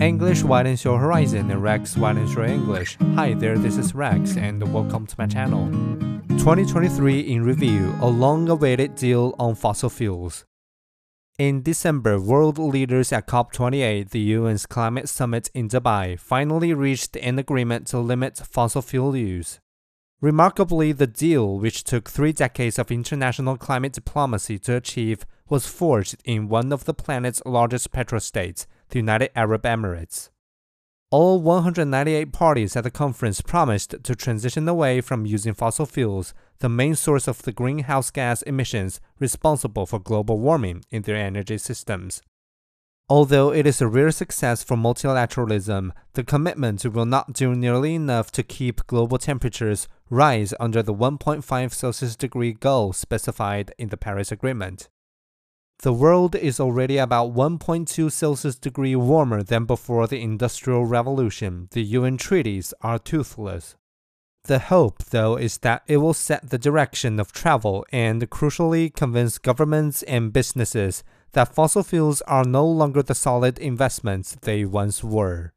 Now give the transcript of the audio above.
English widens your horizon and Rex widens your English. Hi there, this is Rex and welcome to my channel. 2023 in review, a long-awaited deal on fossil fuels. In December, world leaders at COP28, the UN's climate summit in Dubai, finally reached an agreement to limit fossil fuel use. Remarkably, the deal, which took three decades of international climate diplomacy to achieve, was forged in one of the planet's largest petrostates, the United Arab Emirates. All 198 parties at the conference promised to transition away from using fossil fuels, the main source of the greenhouse gas emissions responsible for global warming, in their energy systems. Although it is a rare success for multilateralism, the commitment will not do nearly enough to keep global temperatures rise under the 1.5 Celsius degree goal specified in the Paris Agreement. The world is already about 1.2 Celsius degree warmer than before the Industrial Revolution. The UN treaties are toothless. The hope, though, is that it will set the direction of travel and crucially convince governments and businesses that fossil fuels are no longer the solid investments they once were.